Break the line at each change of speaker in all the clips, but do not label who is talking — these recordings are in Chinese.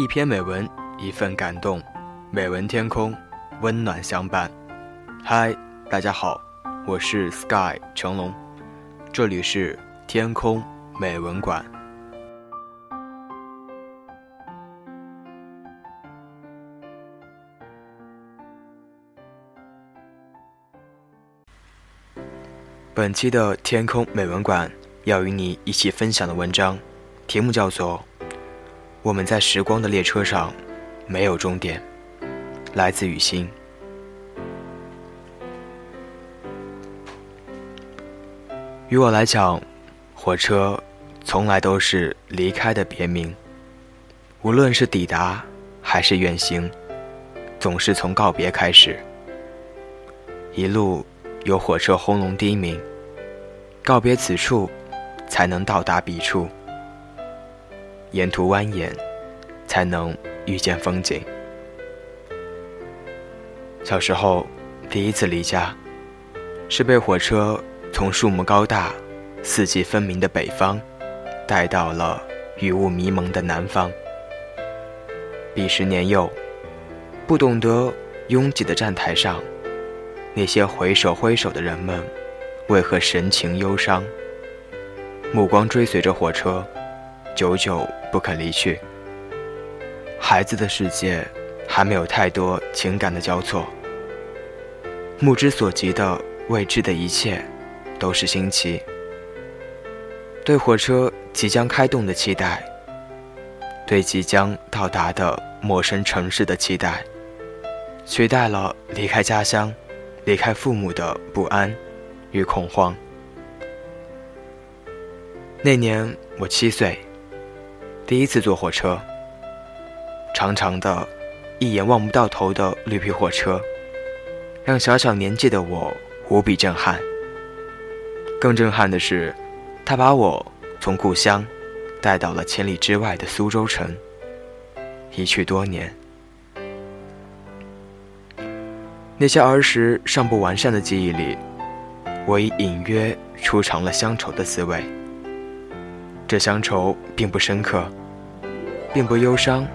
一篇美文，一份感动，美文天空，温暖相伴。嗨，大家好，我是 Sky 成龙，这里是天空美文馆。本期的天空美文馆要与你一起分享的文章，题目叫做《我们在时光的列车上没有终点》，来自雨欣。于我来讲，火车从来都是离开的别名，无论是抵达还是远行，总是从告别开始。一路有火车轰隆低鸣。告别此处，才能到达彼处。沿途蜿蜒，才能遇见风景。小时候，第一次离家，是被火车从树木高大、四季分明的北方，带到了雨雾迷蒙的南方。彼时年幼，不懂得拥挤的站台上，那些挥手挥手的人们。为何神情忧伤？目光追随着火车，久久不肯离去。孩子的世界还没有太多情感的交错，目之所及的未知的一切都是新奇。对火车即将开动的期待，对即将到达的陌生城市的期待，取代了离开家乡、离开父母的不安。与恐慌。那年我七岁，第一次坐火车。长长的、一眼望不到头的绿皮火车，让小小年纪的我无比震撼。更震撼的是，它把我从故乡带到了千里之外的苏州城。一去多年，那些儿时尚不完善的记忆里。我已隐约初尝了乡愁的滋味。这乡愁并不深刻，并不忧伤，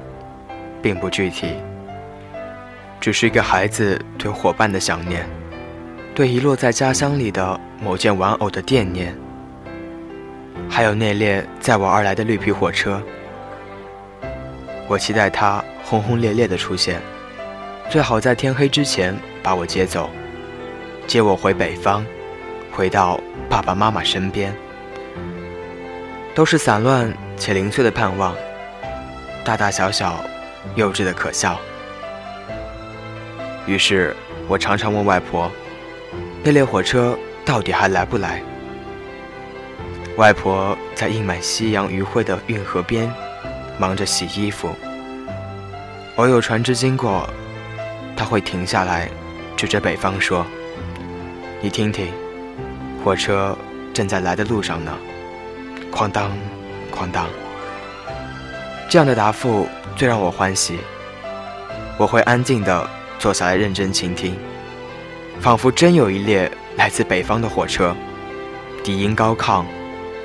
并不具体，只是一个孩子对伙伴的想念，对遗落在家乡里的某件玩偶的惦念，还有那列载我而来的绿皮火车。我期待它轰轰烈烈的出现，最好在天黑之前把我接走，接我回北方。回到爸爸妈妈身边，都是散乱且零碎的盼望，大大小小，幼稚的可笑。于是我常常问外婆：“那列火车到底还来不来？”外婆在映满夕阳余晖的运河边，忙着洗衣服。偶有船只经过，她会停下来，指着北方说：“你听听。”火车正在来的路上呢，哐当，哐当。这样的答复最让我欢喜。我会安静地坐下来认真倾听，仿佛真有一列来自北方的火车，低音高亢，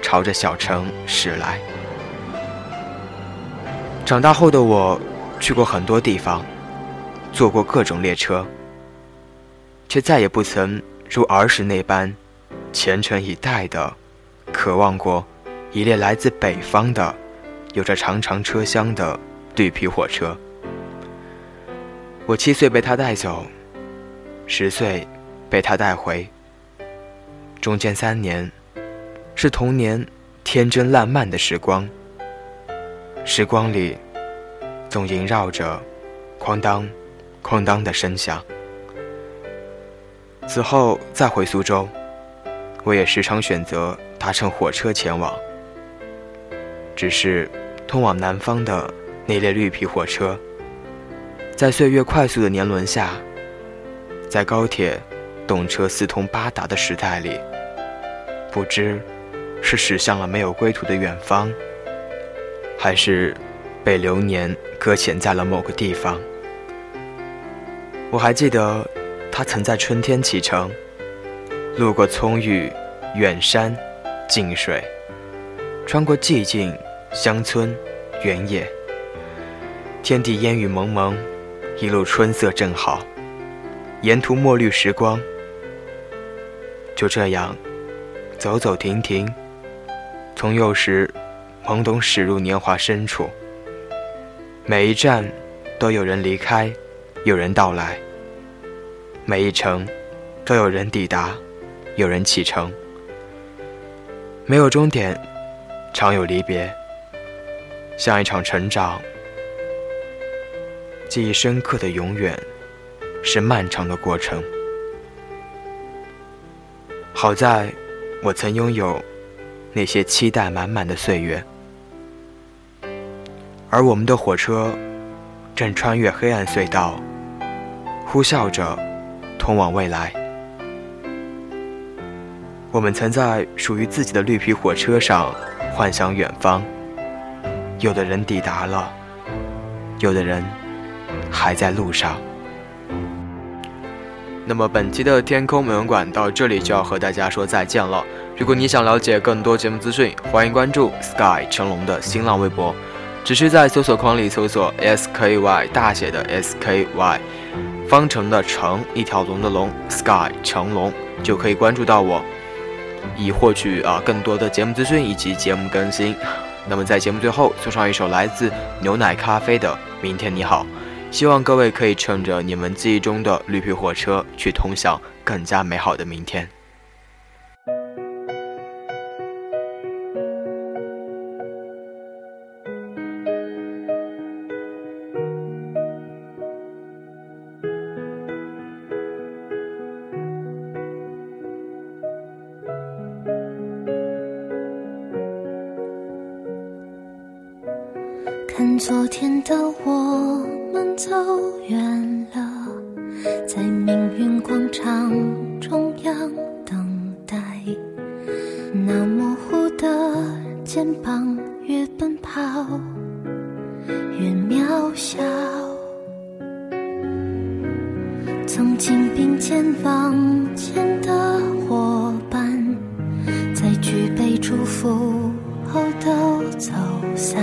朝着小城驶来。长大后的我，去过很多地方，坐过各种列车，却再也不曾如儿时那般。虔诚以待的，渴望过一列来自北方的、有着长长车厢的绿皮火车。我七岁被他带走，十岁被他带回。中间三年，是童年天真烂漫的时光。时光里，总萦绕着哐当、哐当的声响。此后再回苏州。我也时常选择搭乘火车前往，只是通往南方的那列绿皮火车，在岁月快速的年轮下，在高铁、动车四通八达的时代里，不知是驶向了没有归途的远方，还是被流年搁浅在了某个地方。我还记得，它曾在春天启程。路过葱郁远山近水，穿过寂静乡村原野，天地烟雨蒙蒙，一路春色正好，沿途墨绿时光。就这样，走走停停，从幼时懵懂驶入年华深处。每一站，都有人离开，有人到来；每一程，都有人抵达，有人启程。没有终点，常有离别，像一场成长。记忆深刻的永远，是漫长的过程。好在，我曾拥有那些期待满满的岁月，而我们的火车正穿越黑暗隧道，呼啸着通往未来。我们曾在属于自己的绿皮火车上幻想远方，有的人抵达了，有的人还在路上。那么本期的天空美文馆到这里就要和大家说再见了。如果你想了解更多节目资讯，欢迎关注 Sky 成龙的新浪微博，只需在搜索框里搜索 SKY 大写的 SKY，方程的程，一条龙的龙，Sky 成龙就可以关注到我，以获取啊更多的节目资讯以及节目更新。那么在节目最后送上一首来自牛奶咖啡的《明天你好》。希望各位可以乘着你们记忆中的绿皮火车，去通向更加美好的明天。
看昨天的我。们走远了，在命运广场中央等待。那模糊的肩膀，越奔跑越渺小。曾经并肩往前的伙伴，在举杯祝福后都走散。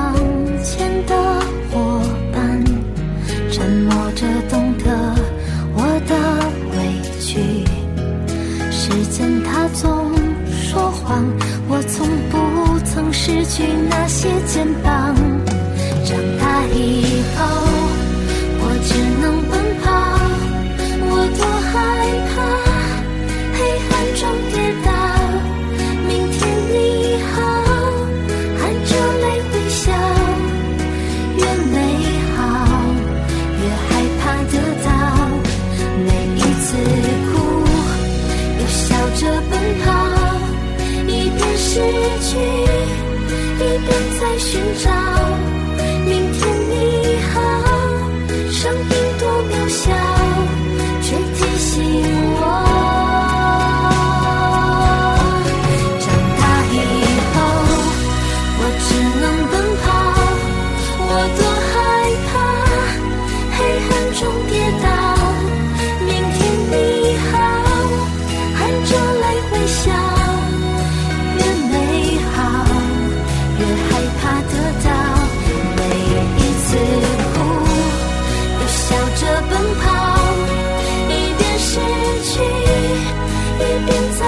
去那些肩膀长大以后我只能奔跑我多害怕黑暗中跌倒明天你好含着泪微笑越美好越害怕得到每一次哭又笑着奔跑一边失去一边在寻找。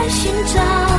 寻找